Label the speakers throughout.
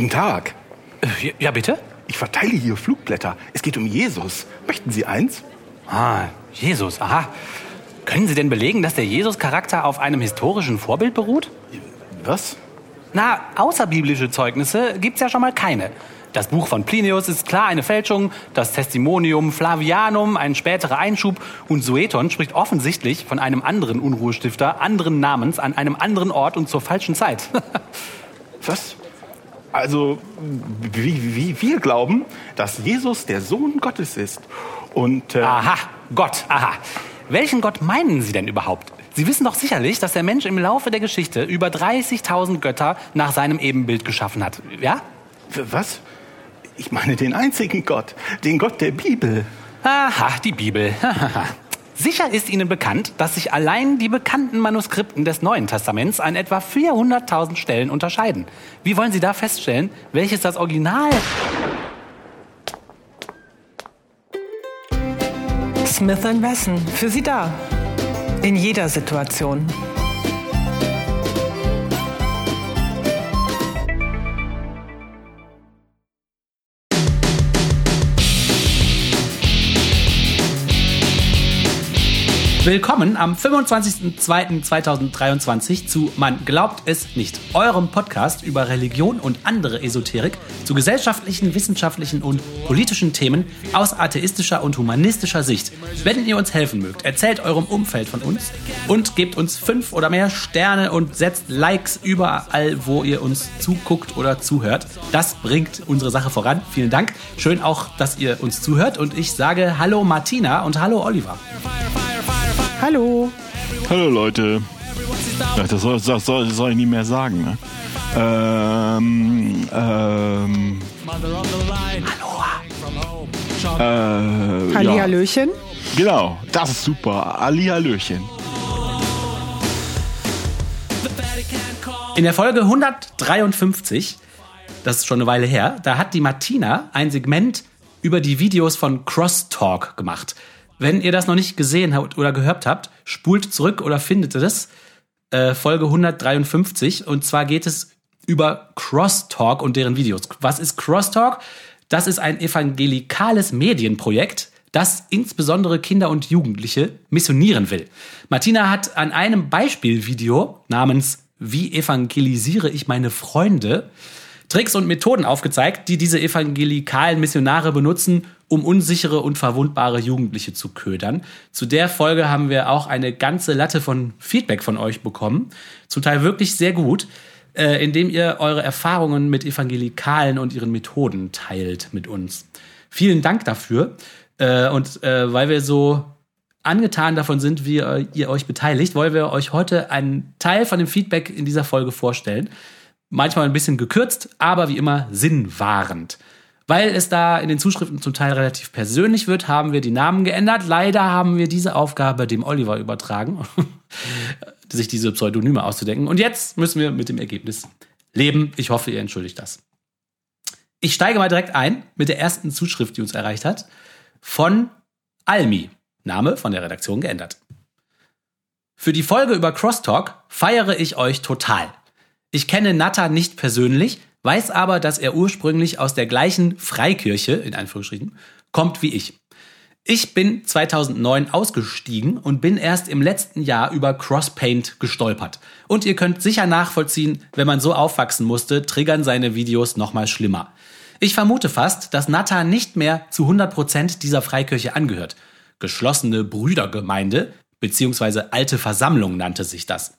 Speaker 1: Guten Tag.
Speaker 2: Äh, ja, bitte?
Speaker 1: Ich verteile hier Flugblätter. Es geht um Jesus. Möchten Sie eins?
Speaker 2: Ah, Jesus, aha. Können Sie denn belegen, dass der Jesus-Charakter auf einem historischen Vorbild beruht?
Speaker 1: Was?
Speaker 2: Na, außerbiblische Zeugnisse gibt's ja schon mal keine. Das Buch von Plinius ist klar eine Fälschung, das Testimonium Flavianum ein späterer Einschub und Sueton spricht offensichtlich von einem anderen Unruhestifter anderen Namens an einem anderen Ort und zur falschen Zeit.
Speaker 1: Was? Also, wie, wie wir glauben, dass Jesus der Sohn Gottes ist. Und.
Speaker 2: Äh aha, Gott, aha. Welchen Gott meinen Sie denn überhaupt? Sie wissen doch sicherlich, dass der Mensch im Laufe der Geschichte über 30.000 Götter nach seinem Ebenbild geschaffen hat. Ja?
Speaker 1: Was? Ich meine den einzigen Gott, den Gott der Bibel.
Speaker 2: Aha, die Bibel. Sicher ist Ihnen bekannt, dass sich allein die bekannten Manuskripten des Neuen Testaments an etwa 400.000 Stellen unterscheiden. Wie wollen Sie da feststellen, welches das Original...
Speaker 3: Smith Wesson, für Sie da. In jeder Situation.
Speaker 2: Willkommen am 25.02.2023 zu Man glaubt es nicht, eurem Podcast über Religion und andere Esoterik zu gesellschaftlichen, wissenschaftlichen und politischen Themen aus atheistischer und humanistischer Sicht. Wenn ihr uns helfen mögt, erzählt eurem Umfeld von uns und gebt uns fünf oder mehr Sterne und setzt Likes überall, wo ihr uns zuguckt oder zuhört. Das bringt unsere Sache voran. Vielen Dank. Schön auch, dass ihr uns zuhört und ich sage Hallo Martina und Hallo Oliver.
Speaker 3: Hallo.
Speaker 4: Hallo Leute. Das, soll, das, soll, das soll ich nicht mehr sagen. Ne? Ähm, ähm,
Speaker 3: Hallo. Äh, Hallihallöchen.
Speaker 4: Ja. Genau, das ist super. Hallihallöchen.
Speaker 2: In der Folge 153, das ist schon eine Weile her, da hat die Martina ein Segment über die Videos von Crosstalk gemacht. Wenn ihr das noch nicht gesehen habt oder gehört habt, spult zurück oder findet es. Äh, Folge 153. Und zwar geht es über Crosstalk und deren Videos. Was ist Crosstalk? Das ist ein evangelikales Medienprojekt, das insbesondere Kinder und Jugendliche missionieren will. Martina hat an einem Beispielvideo namens Wie evangelisiere ich meine Freunde Tricks und Methoden aufgezeigt, die diese evangelikalen Missionare benutzen, um unsichere und verwundbare Jugendliche zu ködern. Zu der Folge haben wir auch eine ganze Latte von Feedback von euch bekommen. Zum Teil wirklich sehr gut, äh, indem ihr eure Erfahrungen mit Evangelikalen und ihren Methoden teilt mit uns. Vielen Dank dafür. Äh, und äh, weil wir so angetan davon sind, wie ihr euch beteiligt, wollen wir euch heute einen Teil von dem Feedback in dieser Folge vorstellen. Manchmal ein bisschen gekürzt, aber wie immer sinnwahrend. Weil es da in den Zuschriften zum Teil relativ persönlich wird, haben wir die Namen geändert. Leider haben wir diese Aufgabe dem Oliver übertragen, sich diese Pseudonyme auszudenken. Und jetzt müssen wir mit dem Ergebnis leben. Ich hoffe, ihr entschuldigt das. Ich steige mal direkt ein mit der ersten Zuschrift, die uns erreicht hat, von Almi. Name von der Redaktion geändert. Für die Folge über Crosstalk feiere ich euch total. Ich kenne Natta nicht persönlich, weiß aber, dass er ursprünglich aus der gleichen Freikirche, in Anführungsstrichen, kommt wie ich. Ich bin 2009 ausgestiegen und bin erst im letzten Jahr über Crosspaint gestolpert. Und ihr könnt sicher nachvollziehen, wenn man so aufwachsen musste, triggern seine Videos nochmal schlimmer. Ich vermute fast, dass Natta nicht mehr zu 100% dieser Freikirche angehört. Geschlossene Brüdergemeinde, beziehungsweise alte Versammlung nannte sich das.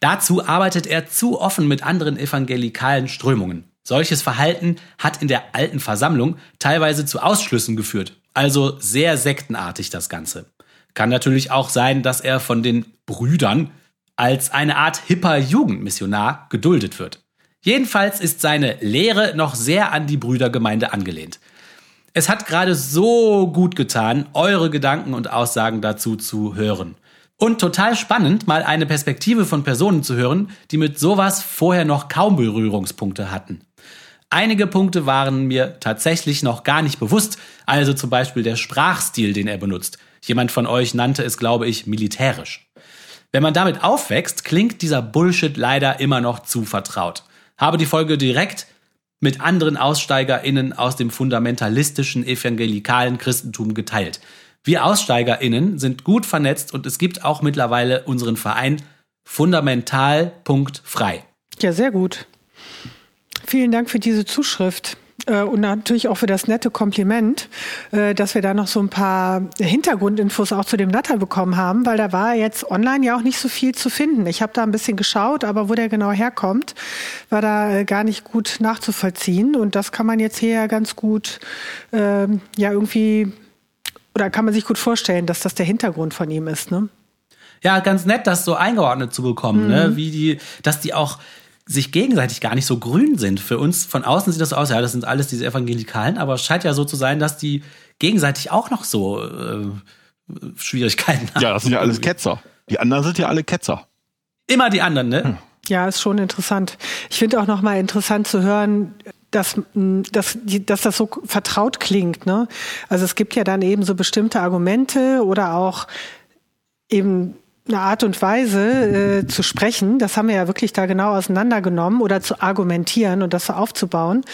Speaker 2: Dazu arbeitet er zu offen mit anderen evangelikalen Strömungen. Solches Verhalten hat in der alten Versammlung teilweise zu Ausschlüssen geführt. Also sehr sektenartig das Ganze. Kann natürlich auch sein, dass er von den Brüdern als eine Art hipper Jugendmissionar geduldet wird. Jedenfalls ist seine Lehre noch sehr an die Brüdergemeinde angelehnt. Es hat gerade so gut getan, eure Gedanken und Aussagen dazu zu hören. Und total spannend, mal eine Perspektive von Personen zu hören, die mit sowas vorher noch kaum Berührungspunkte hatten. Einige Punkte waren mir tatsächlich noch gar nicht bewusst, also zum Beispiel der Sprachstil, den er benutzt. Jemand von euch nannte es, glaube ich, militärisch. Wenn man damit aufwächst, klingt dieser Bullshit leider immer noch zu vertraut. Habe die Folge direkt mit anderen AussteigerInnen aus dem fundamentalistischen evangelikalen Christentum geteilt. Wir AussteigerInnen sind gut vernetzt und es gibt auch mittlerweile unseren Verein fundamental.frei.
Speaker 5: Ja, sehr gut. Vielen Dank für diese Zuschrift. Äh, und natürlich auch für das nette Kompliment, äh, dass wir da noch so ein paar Hintergrundinfos auch zu dem Natter bekommen haben, weil da war jetzt online ja auch nicht so viel zu finden. Ich habe da ein bisschen geschaut, aber wo der genau herkommt, war da äh, gar nicht gut nachzuvollziehen. Und das kann man jetzt hier ja ganz gut ähm, ja irgendwie oder kann man sich gut vorstellen, dass das der Hintergrund von ihm ist, ne?
Speaker 2: Ja, ganz nett, das so eingeordnet zu bekommen, ne? mhm. ne? Wie die, dass die auch sich gegenseitig gar nicht so grün sind. Für uns von außen sieht das so aus, ja, das sind alles diese Evangelikalen, aber es scheint ja so zu sein, dass die gegenseitig auch noch so äh, Schwierigkeiten haben.
Speaker 4: Ja, das sind ja alles Ketzer. Die anderen sind ja alle Ketzer.
Speaker 2: Immer die anderen, ne? Hm.
Speaker 5: Ja, ist schon interessant. Ich finde auch nochmal interessant zu hören, dass, dass, dass das so vertraut klingt. Ne? Also es gibt ja dann eben so bestimmte Argumente oder auch eben eine Art und Weise äh, zu sprechen, das haben wir ja wirklich da genau auseinandergenommen oder zu argumentieren und das so aufzubauen.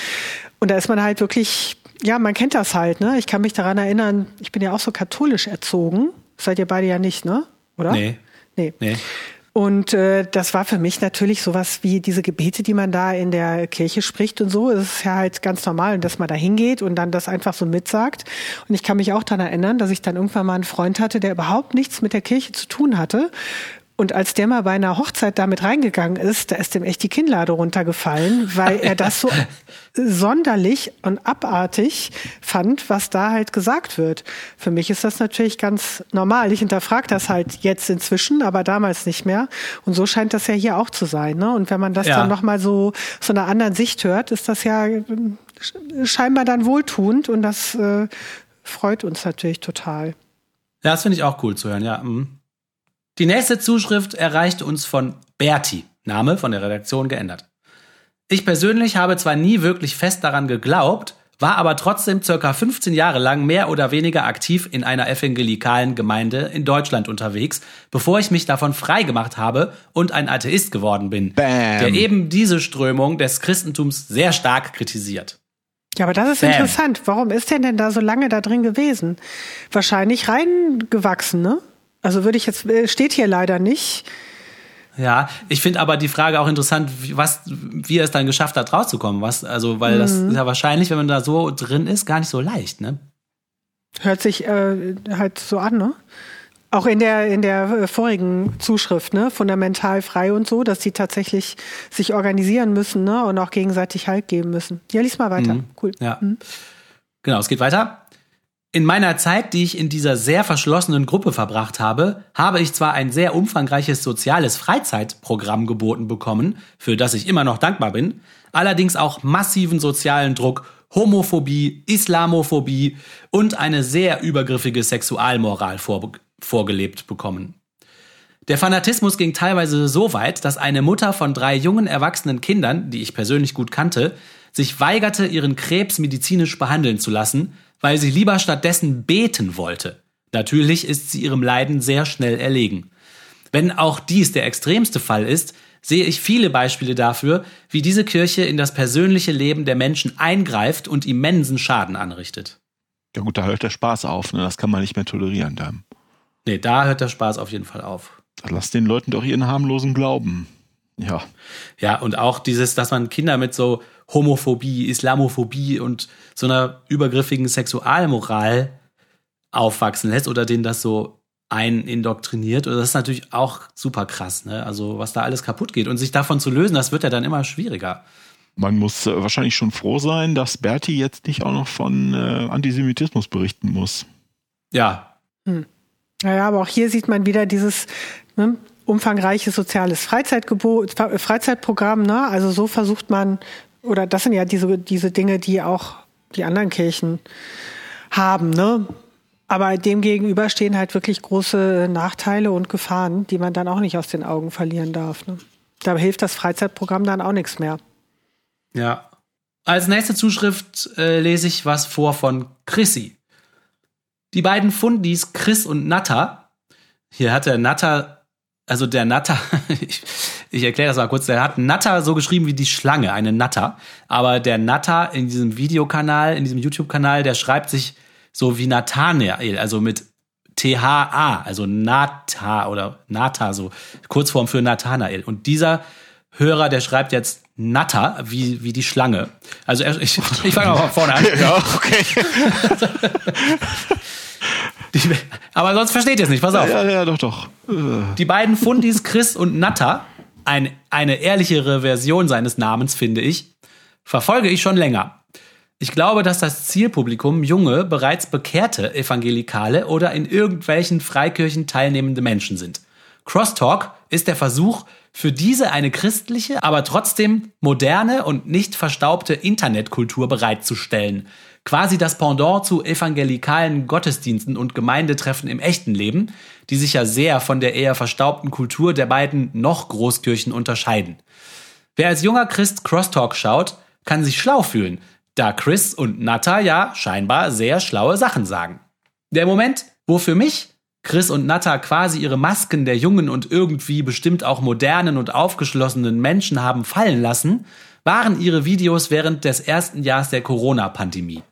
Speaker 5: Und da ist man halt wirklich, ja, man kennt das halt, ne? Ich kann mich daran erinnern, ich bin ja auch so katholisch erzogen. Seid ihr beide ja nicht, ne? Oder?
Speaker 2: Nee.
Speaker 5: Nee. nee. Und äh, das war für mich natürlich sowas wie diese Gebete, die man da in der Kirche spricht und so. Es ist ja halt ganz normal, dass man da hingeht und dann das einfach so mitsagt. Und ich kann mich auch daran erinnern, dass ich dann irgendwann mal einen Freund hatte, der überhaupt nichts mit der Kirche zu tun hatte und als der mal bei einer Hochzeit damit reingegangen ist, da ist dem echt die Kinnlade runtergefallen, weil er das so sonderlich und abartig fand, was da halt gesagt wird. Für mich ist das natürlich ganz normal. Ich hinterfrage das halt jetzt inzwischen, aber damals nicht mehr. Und so scheint das ja hier auch zu sein. Ne? Und wenn man das ja. dann nochmal so so einer anderen Sicht hört, ist das ja scheinbar dann wohltuend und das äh, freut uns natürlich total.
Speaker 2: Ja, das finde ich auch cool zu hören, ja. Mhm. Die nächste Zuschrift erreicht uns von Berti, Name von der Redaktion geändert. Ich persönlich habe zwar nie wirklich fest daran geglaubt, war aber trotzdem circa 15 Jahre lang mehr oder weniger aktiv in einer evangelikalen Gemeinde in Deutschland unterwegs, bevor ich mich davon frei gemacht habe und ein Atheist geworden bin, Bam. der eben diese Strömung des Christentums sehr stark kritisiert.
Speaker 5: Ja, aber das ist Bam. interessant. Warum ist er denn da so lange da drin gewesen? Wahrscheinlich reingewachsen, ne? Also würde ich jetzt, äh, steht hier leider nicht.
Speaker 2: Ja, ich finde aber die Frage auch interessant, wie, was, wie er es dann geschafft hat, rauszukommen. Was, also, weil mhm. das ist ja wahrscheinlich, wenn man da so drin ist, gar nicht so leicht, ne?
Speaker 5: Hört sich äh, halt so an, ne? Auch in der, in der äh, vorigen Zuschrift, ne? Fundamental frei und so, dass die tatsächlich sich organisieren müssen, ne? Und auch gegenseitig Halt geben müssen. Ja, lies mal weiter. Mhm. Cool.
Speaker 2: Ja. Mhm. Genau, es geht weiter. In meiner Zeit, die ich in dieser sehr verschlossenen Gruppe verbracht habe, habe ich zwar ein sehr umfangreiches soziales Freizeitprogramm geboten bekommen, für das ich immer noch dankbar bin, allerdings auch massiven sozialen Druck, Homophobie, Islamophobie und eine sehr übergriffige Sexualmoral vor, vorgelebt bekommen. Der Fanatismus ging teilweise so weit, dass eine Mutter von drei jungen erwachsenen Kindern, die ich persönlich gut kannte, sich weigerte, ihren Krebs medizinisch behandeln zu lassen, weil sie lieber stattdessen beten wollte. Natürlich ist sie ihrem Leiden sehr schnell erlegen. Wenn auch dies der extremste Fall ist, sehe ich viele Beispiele dafür, wie diese Kirche in das persönliche Leben der Menschen eingreift und immensen Schaden anrichtet.
Speaker 4: Ja gut, da hört der Spaß auf, ne? das kann man nicht mehr tolerieren dann.
Speaker 2: Nee, da hört der Spaß auf jeden Fall auf.
Speaker 4: Lass den Leuten doch ihren harmlosen Glauben. Ja.
Speaker 2: Ja, und auch dieses, dass man Kinder mit so Homophobie, Islamophobie und so einer übergriffigen Sexualmoral aufwachsen lässt oder denen das so einindoktriniert. Und das ist natürlich auch super krass, ne? Also, was da alles kaputt geht. Und sich davon zu lösen, das wird ja dann immer schwieriger.
Speaker 4: Man muss äh, wahrscheinlich schon froh sein, dass Berti jetzt nicht auch noch von äh, Antisemitismus berichten muss.
Speaker 2: Ja.
Speaker 5: Hm. Naja, aber auch hier sieht man wieder dieses, ne, umfangreiches soziales Freizeitprogramm. Ne? Also so versucht man, oder das sind ja diese, diese Dinge, die auch die anderen Kirchen haben. Ne? Aber dem gegenüber stehen halt wirklich große Nachteile und Gefahren, die man dann auch nicht aus den Augen verlieren darf. Ne? Da hilft das Freizeitprogramm dann auch nichts mehr.
Speaker 2: Ja. Als nächste Zuschrift äh, lese ich was vor von Chrissy. Die beiden Fundis Chris und Natta. Hier hat der Natta also der Natter, ich, Ich erkläre das mal kurz. Der hat Natter so geschrieben wie die Schlange, eine Natter. Aber der Natter in diesem Videokanal, in diesem YouTube-Kanal, der schreibt sich so wie Nathanael, also mit T-H-A, also Nata oder Nata, so Kurzform für Nathanael. Und dieser Hörer, der schreibt jetzt Natter, wie, wie die Schlange. Also ich, ich fange mal vorne an.
Speaker 4: Ja, okay.
Speaker 2: Die, aber sonst versteht ihr es nicht, pass auf.
Speaker 4: Ja, ja, doch, doch.
Speaker 2: Die beiden Fundis, Chris und Natter, ein, eine ehrlichere Version seines Namens, finde ich, verfolge ich schon länger. Ich glaube, dass das Zielpublikum junge, bereits bekehrte Evangelikale oder in irgendwelchen Freikirchen teilnehmende Menschen sind. Crosstalk ist der Versuch, für diese eine christliche, aber trotzdem moderne und nicht verstaubte Internetkultur bereitzustellen. Quasi das Pendant zu evangelikalen Gottesdiensten und Gemeindetreffen im echten Leben, die sich ja sehr von der eher verstaubten Kultur der beiden noch Großkirchen unterscheiden. Wer als junger Christ Crosstalk schaut, kann sich schlau fühlen, da Chris und Natta ja scheinbar sehr schlaue Sachen sagen. Der Moment, wo für mich Chris und Natta quasi ihre Masken der jungen und irgendwie bestimmt auch modernen und aufgeschlossenen Menschen haben fallen lassen, waren ihre Videos während des ersten Jahres der Corona-Pandemie.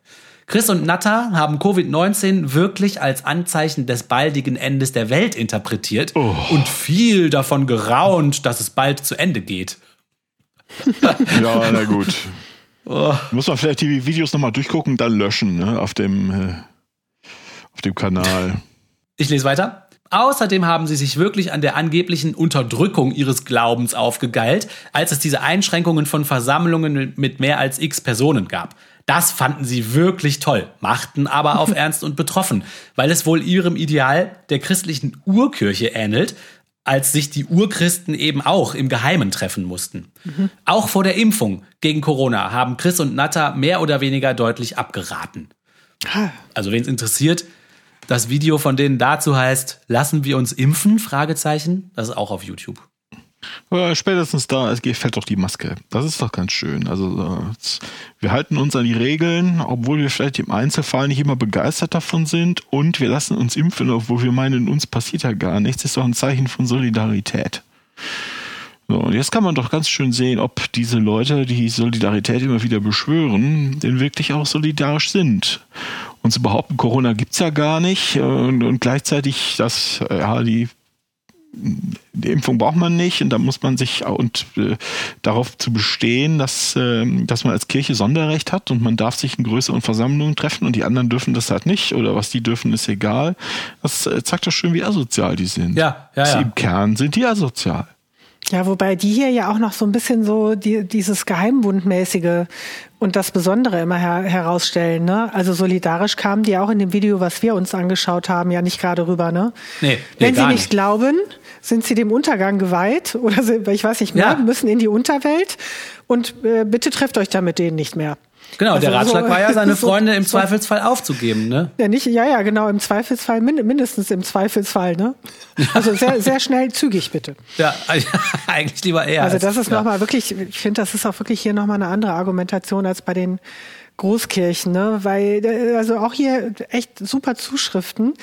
Speaker 2: Chris und Natta haben Covid-19 wirklich als Anzeichen des baldigen Endes der Welt interpretiert
Speaker 4: Oh.
Speaker 2: und viel davon geraunt, dass es bald zu Ende geht.
Speaker 4: Ja, na gut.
Speaker 2: Oh.
Speaker 4: Muss man vielleicht die Videos nochmal durchgucken und dann löschen, ne? Auf dem, äh, auf dem Kanal.
Speaker 2: Ich lese weiter. Außerdem haben sie sich wirklich an der angeblichen Unterdrückung ihres Glaubens aufgegeilt, als es diese Einschränkungen von Versammlungen mit mehr als x Personen gab. Das fanden sie wirklich toll, machten aber auf Ernst und betroffen, weil es wohl ihrem Ideal der christlichen Urkirche ähnelt, als sich die Urchristen eben auch im Geheimen treffen mussten. Auch vor der Impfung gegen Corona haben Chris und Natta mehr oder weniger deutlich abgeraten. Also wen es interessiert, das Video von denen dazu heißt, lassen wir uns impfen? Fragezeichen. Das ist auch auf YouTube.
Speaker 4: Spätestens da fällt doch die Maske. Das ist doch ganz schön. Also äh, wir halten uns an die Regeln, obwohl wir vielleicht im Einzelfall nicht immer begeistert davon sind und wir lassen uns impfen, obwohl wir meinen, uns passiert ja gar nichts. Das ist doch ein Zeichen von Solidarität. So, und jetzt kann man doch ganz schön sehen, ob diese Leute, die Solidarität immer wieder beschwören, denn wirklich auch solidarisch sind. Und zu behaupten, Corona gibt's ja gar nicht äh, und, und gleichzeitig, dass äh, ja, die die Impfung braucht man nicht und da muss man sich und äh, darauf zu bestehen, dass, ähm, dass man als Kirche Sonderrecht hat und man darf sich in größeren Versammlungen treffen und die anderen dürfen das halt nicht oder was die dürfen, ist egal. Das äh, zeigt doch schön, wie asozial die sind.
Speaker 2: Ja, ja, ja.
Speaker 4: Im Kern sind die asozial.
Speaker 5: Ja, wobei die hier ja auch noch so ein bisschen so die, dieses Geheimbundmäßige und das Besondere immer her, herausstellen. Ne? Also solidarisch kamen die auch in dem Video, was wir uns angeschaut haben, ja nicht gerade rüber. Ne?
Speaker 2: Nee, nee,
Speaker 5: Wenn sie nicht,
Speaker 2: nicht.
Speaker 5: glauben, sind sie dem Untergang geweiht oder sie, ich weiß nicht mehr,
Speaker 2: Ja.
Speaker 5: müssen in die Unterwelt und äh, bitte trefft euch da mit denen nicht mehr.
Speaker 2: Genau, der
Speaker 5: Also so-
Speaker 2: Ratschlag war ja, seine
Speaker 5: so-
Speaker 2: Freunde im
Speaker 5: so-
Speaker 2: Zweifelsfall aufzugeben, ne?
Speaker 5: Ja, nicht, ja, ja, genau, im Zweifelsfall, min- mindestens im Zweifelsfall, ne? Also sehr, sehr schnell, zügig bitte.
Speaker 2: Ja, eigentlich lieber eher.
Speaker 5: Also
Speaker 2: als-
Speaker 5: das ist
Speaker 2: ja.
Speaker 5: nochmal wirklich, ich finde, das ist auch wirklich hier nochmal eine andere Argumentation als bei den Großkirchen, ne? Weil, äh, also auch hier echt super Zuschriften.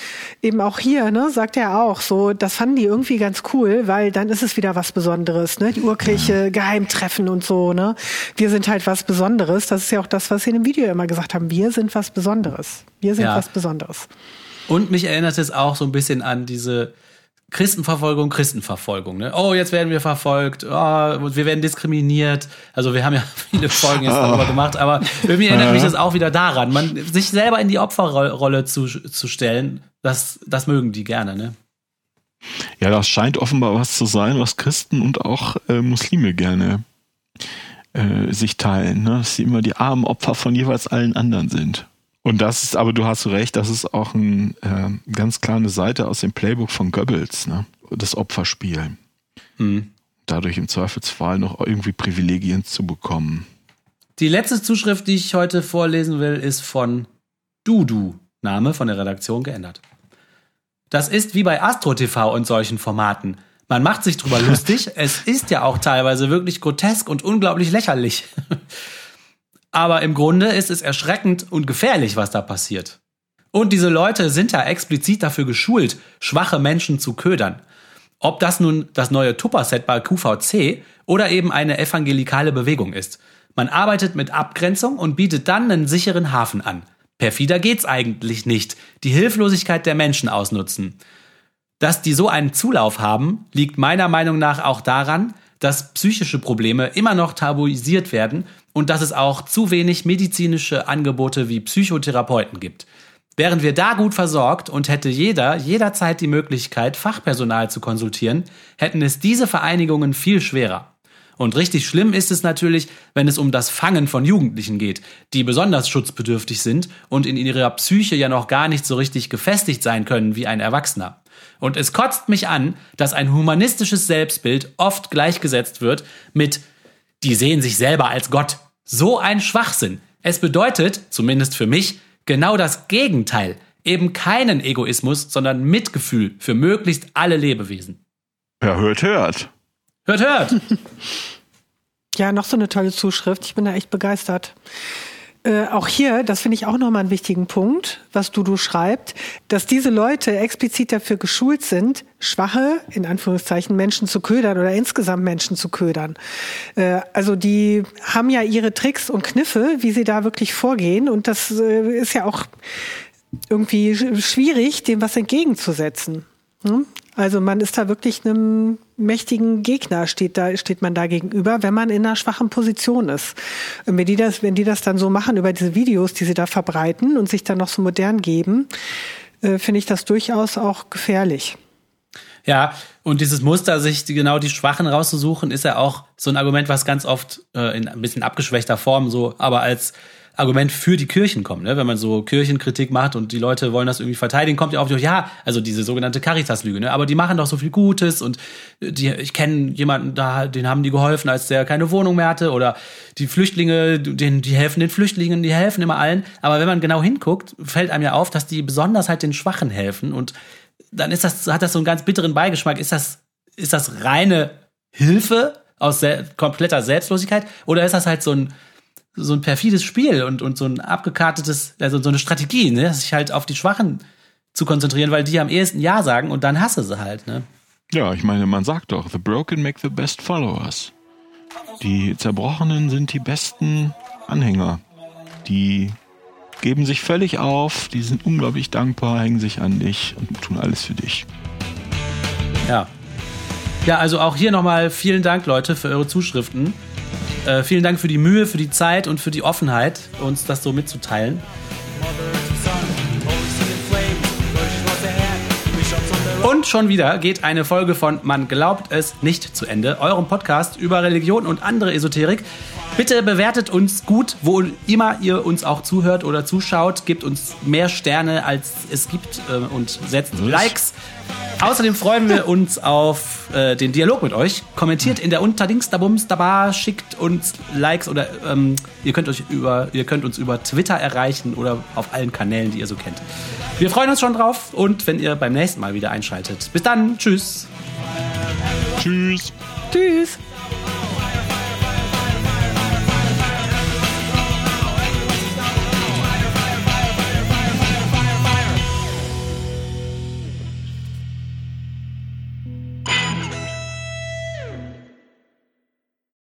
Speaker 5: Eben auch hier, ne, sagt er auch so, das fanden die irgendwie ganz cool, weil dann ist es wieder was Besonderes, ne? Die Urkirche, Geheimtreffen und so, ne? Wir sind halt was Besonderes. Das ist ja auch das, was sie in dem Video immer gesagt haben. Wir sind was Besonderes. Wir sind
Speaker 2: Ja.
Speaker 5: was Besonderes.
Speaker 2: Und mich erinnert es auch so ein bisschen an diese Christenverfolgung, Christenverfolgung. Ne? Oh, jetzt werden wir verfolgt, oh, wir werden diskriminiert. Also wir haben ja viele Folgen jetzt darüber gemacht, aber irgendwie erinnert mich das auch wieder daran, man sich selber in die Opferrolle zu, zu stellen. Das, das mögen die gerne, ne?
Speaker 4: Ja, das scheint offenbar was zu sein, was Christen und auch äh, Muslime gerne äh, sich teilen, ne? dass sie immer die armen Opfer von jeweils allen anderen sind. Und das ist, aber du hast recht, das ist auch ein, äh, ganz klar eine Seite aus dem Playbook von Goebbels, ne? das Opferspiel.
Speaker 2: Hm.
Speaker 4: Dadurch im Zweifelsfall noch irgendwie Privilegien zu bekommen.
Speaker 2: Die letzte Zuschrift, die ich heute vorlesen will, ist von Dudu, Name von der Redaktion geändert. Das ist wie bei Astro TV und solchen Formaten. Man macht sich drüber lustig. Es ist ja auch teilweise wirklich grotesk und unglaublich lächerlich. Aber im Grunde ist es erschreckend und gefährlich, was da passiert. Und diese Leute sind ja explizit dafür geschult, schwache Menschen zu ködern. Ob das nun das neue Tupper-Set bei QVC oder eben eine evangelikale Bewegung ist. Man arbeitet mit Abgrenzung und bietet dann einen sicheren Hafen an. Perfider geht's eigentlich nicht. Die Hilflosigkeit der Menschen ausnutzen. Dass die so einen Zulauf haben, liegt meiner Meinung nach auch daran, dass psychische Probleme immer noch tabuisiert werden und dass es auch zu wenig medizinische Angebote wie Psychotherapeuten gibt. Wären wir da gut versorgt und hätte jeder jederzeit die Möglichkeit, Fachpersonal zu konsultieren, hätten es diese Vereinigungen viel schwerer. Und richtig schlimm ist es natürlich, wenn es um das Fangen von Jugendlichen geht, die besonders schutzbedürftig sind und in ihrer Psyche ja noch gar nicht so richtig gefestigt sein können wie ein Erwachsener. Und es kotzt mich an, dass ein humanistisches Selbstbild oft gleichgesetzt wird mit die sehen sich selber als Gott. So ein Schwachsinn. Es bedeutet, zumindest für mich, genau das Gegenteil. Eben keinen Egoismus, sondern Mitgefühl für möglichst alle Lebewesen.
Speaker 4: Ja, hört, hört.
Speaker 2: Hört, hört.
Speaker 5: ja, noch so eine tolle Zuschrift. Ich bin da echt begeistert. Äh, auch hier, das finde ich auch nochmal einen wichtigen Punkt, was Dudu schreibt, dass diese Leute explizit dafür geschult sind, schwache, in Anführungszeichen, Menschen zu ködern oder insgesamt Menschen zu ködern. Äh, also die haben ja ihre Tricks und Kniffe, wie sie da wirklich vorgehen. Und das äh, ist ja auch irgendwie schwierig, dem was entgegenzusetzen. Hm? Also man ist da wirklich einem mächtigen Gegner, steht da, steht man da gegenüber, wenn man in einer schwachen Position ist. Und wenn die das, wenn die das dann so machen über diese Videos, die sie da verbreiten und sich dann noch so modern geben, äh, finde ich das durchaus auch gefährlich.
Speaker 2: Ja, und dieses Muster, sich genau die Schwachen rauszusuchen, ist ja auch so ein Argument, was ganz oft äh, in ein bisschen abgeschwächter Form so, aber als Argument für die Kirchen kommt. Ne? Wenn man so Kirchenkritik macht und die Leute wollen das irgendwie verteidigen, kommt ja auch durch, ja, also diese sogenannte Caritas-Lüge, ne? aber die machen doch so viel Gutes und die, ich kenne jemanden, da, den haben die geholfen, als der keine Wohnung mehr hatte oder die Flüchtlinge, den, die helfen den Flüchtlingen, die helfen immer allen. Aber wenn man genau hinguckt, fällt einem ja auf, dass die besonders halt den Schwachen helfen und dann ist das, hat das so einen ganz bitteren Beigeschmack. Ist das, ist das reine Hilfe aus kompletter Selbstlosigkeit oder ist das halt so ein so ein perfides Spiel und, und so ein abgekartetes, also so eine Strategie, ne? sich halt auf die Schwachen zu konzentrieren, weil die am ehesten Ja sagen und dann hasse sie halt, ne?
Speaker 4: Ja, ich meine, man sagt doch, the broken make the best followers. Die Zerbrochenen sind die besten Anhänger. Die geben sich völlig auf, die sind unglaublich dankbar, hängen sich an dich und tun alles für dich.
Speaker 2: Ja. Ja, also auch hier nochmal vielen Dank, Leute, für eure Zuschriften. Äh, vielen Dank für die Mühe, für die Zeit und für die Offenheit, uns das so mitzuteilen. Und schon wieder geht eine Folge von Man glaubt es nicht zu Ende, eurem Podcast über Religion und andere Esoterik. Bitte bewertet uns gut, wo immer ihr uns auch zuhört oder zuschaut. Gebt uns mehr Sterne, als es gibt äh, und setzt Likes. Außerdem freuen wir uns auf äh, den Dialog mit euch. Kommentiert in der Unterdings da Bums da Bar, schickt uns Likes oder ähm, ihr könnt euch über ihr könnt uns über Twitter erreichen oder auf allen Kanälen, die ihr so kennt. Wir freuen uns schon drauf und wenn ihr beim nächsten Mal wieder einschaltet. Bis dann, tschüss.
Speaker 4: Tschüss.
Speaker 5: Tschüss.